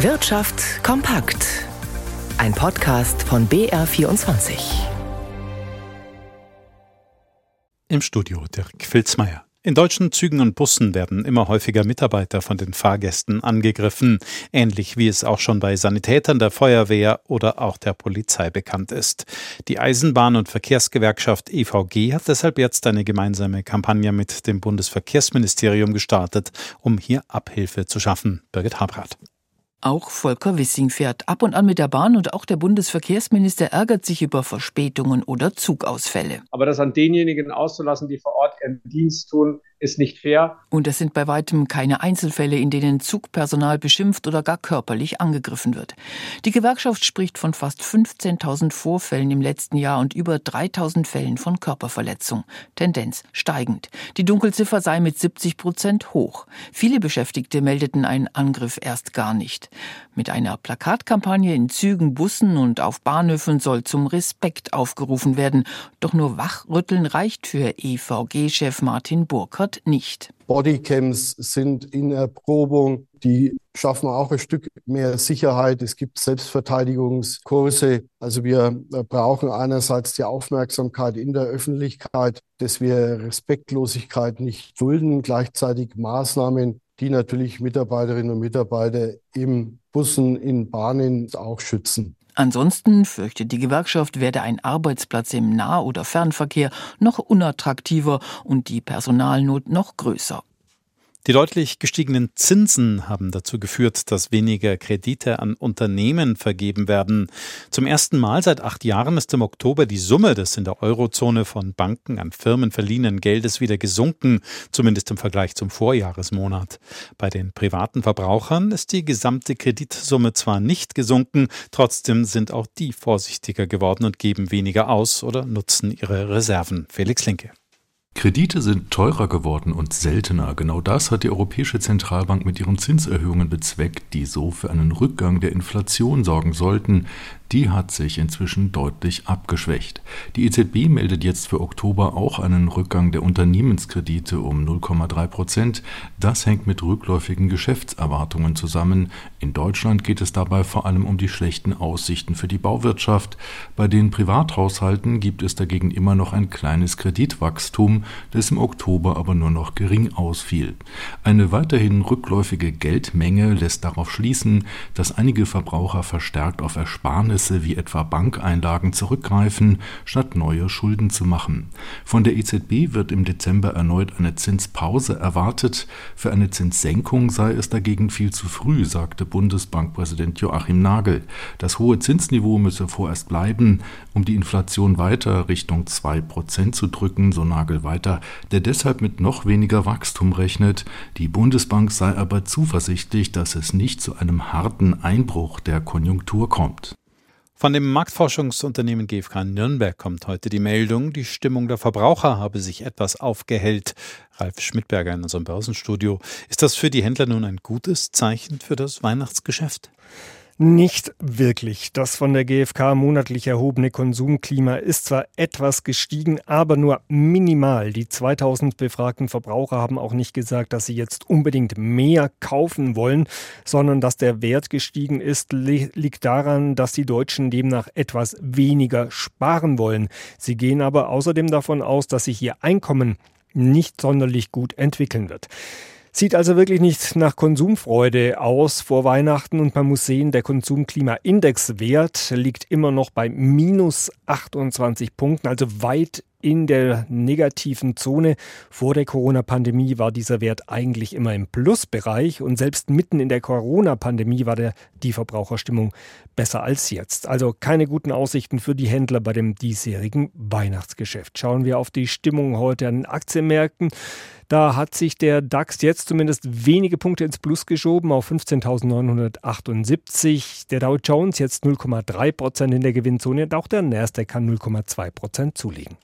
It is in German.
Wirtschaft kompakt. Ein Podcast von BR24. Im Studio Dirk Filzmeier. In deutschen Zügen und Bussen werden immer häufiger Mitarbeiter von den Fahrgästen angegriffen, ähnlich wie es auch schon bei Sanitätern der Feuerwehr oder auch der Polizei bekannt ist. Die Eisenbahn- und Verkehrsgewerkschaft EVG hat deshalb jetzt eine gemeinsame Kampagne mit dem Bundesverkehrsministerium gestartet, um hier Abhilfe zu schaffen. Birgit Habrath. Auch Volker Wissing fährt ab und an mit der Bahn und auch der Bundesverkehrsminister ärgert sich über Verspätungen oder Zugausfälle. Aber das an denjenigen auszulassen, die vor Ort ihren Dienst tun, ist nicht fair. Und es sind bei weitem keine Einzelfälle, in denen Zugpersonal beschimpft oder gar körperlich angegriffen wird. Die Gewerkschaft spricht von fast 15.000 Vorfällen im letzten Jahr und über 3.000 Fällen von Körperverletzung. Tendenz steigend. Die Dunkelziffer sei mit 70 Prozent hoch. Viele Beschäftigte meldeten einen Angriff erst gar nicht. Mit einer Plakatkampagne in Zügen, Bussen und auf Bahnhöfen soll zum Respekt aufgerufen werden. Doch nur Wachrütteln reicht für EVG-Chef Martin Burkhardt Stichwort nicht. Bodycams sind in Erprobung. Die schaffen auch ein Stück mehr Sicherheit. Es gibt Selbstverteidigungskurse. Also wir brauchen einerseits die Aufmerksamkeit in der Öffentlichkeit, dass wir Respektlosigkeit nicht dulden, gleichzeitig Maßnahmen, die natürlich Mitarbeiterinnen und Mitarbeiter im Bussen, in Bahnen auch schützen. Ansonsten fürchtet die Gewerkschaft, werde ein Arbeitsplatz im Nah- oder Fernverkehr noch unattraktiver und die Personalnot noch größer. Die deutlich gestiegenen Zinsen haben dazu geführt, dass weniger Kredite an Unternehmen vergeben werden. Zum ersten Mal seit acht Jahren ist im Oktober die Summe des in der Eurozone von Banken an Firmen verliehenen Geldes wieder gesunken, zumindest im Vergleich zum Vorjahresmonat. Bei den privaten Verbrauchern ist die gesamte Kreditsumme zwar nicht gesunken, trotzdem sind auch die vorsichtiger geworden und geben weniger aus oder nutzen ihre Reserven. Felix Linke. Kredite sind teurer geworden und seltener. Genau das hat die Europäische Zentralbank mit ihren Zinserhöhungen bezweckt, die so für einen Rückgang der Inflation sorgen sollten die hat sich inzwischen deutlich abgeschwächt. Die EZB meldet jetzt für Oktober auch einen Rückgang der Unternehmenskredite um 0,3 Prozent. Das hängt mit rückläufigen Geschäftserwartungen zusammen. In Deutschland geht es dabei vor allem um die schlechten Aussichten für die Bauwirtschaft. Bei den Privathaushalten gibt es dagegen immer noch ein kleines Kreditwachstum, das im Oktober aber nur noch gering ausfiel. Eine weiterhin rückläufige Geldmenge lässt darauf schließen, dass einige Verbraucher verstärkt auf Ersparnisse wie etwa Bankeinlagen zurückgreifen, statt neue Schulden zu machen. Von der EZB wird im Dezember erneut eine Zinspause erwartet. Für eine Zinssenkung sei es dagegen viel zu früh, sagte Bundesbankpräsident Joachim Nagel. Das hohe Zinsniveau müsse vorerst bleiben, um die Inflation weiter Richtung 2 Prozent zu drücken, so Nagel weiter, der deshalb mit noch weniger Wachstum rechnet. Die Bundesbank sei aber zuversichtlich, dass es nicht zu einem harten Einbruch der Konjunktur kommt. Von dem Marktforschungsunternehmen GfK Nürnberg kommt heute die Meldung, die Stimmung der Verbraucher habe sich etwas aufgehellt. Ralf Schmidberger in unserem Börsenstudio. Ist das für die Händler nun ein gutes Zeichen für das Weihnachtsgeschäft? Nicht wirklich. Das von der GfK monatlich erhobene Konsumklima ist zwar etwas gestiegen, aber nur minimal. Die 2000 befragten Verbraucher haben auch nicht gesagt, dass sie jetzt unbedingt mehr kaufen wollen, sondern dass der Wert gestiegen ist, liegt daran, dass die Deutschen demnach etwas weniger sparen wollen. Sie gehen aber außerdem davon aus, dass sich ihr Einkommen nicht sonderlich gut entwickeln wird. Sieht also wirklich nicht nach Konsumfreude aus vor Weihnachten und man muss sehen, der Konsumklimaindexwert liegt immer noch bei minus 28 Punkten, also weit in der negativen Zone. Vor der Corona-Pandemie war dieser Wert eigentlich immer im Plusbereich und selbst mitten in der Corona-Pandemie war der, die Verbraucherstimmung besser als jetzt. Also keine guten Aussichten für die Händler bei dem diesjährigen Weihnachtsgeschäft. Schauen wir auf die Stimmung heute an den Aktienmärkten. Da hat sich der DAX jetzt zumindest wenige Punkte ins Plus geschoben auf 15.978. Der Dow Jones jetzt 0,3 Prozent in der Gewinnzone und auch der Nasdaq kann 0,2 Prozent zulegen.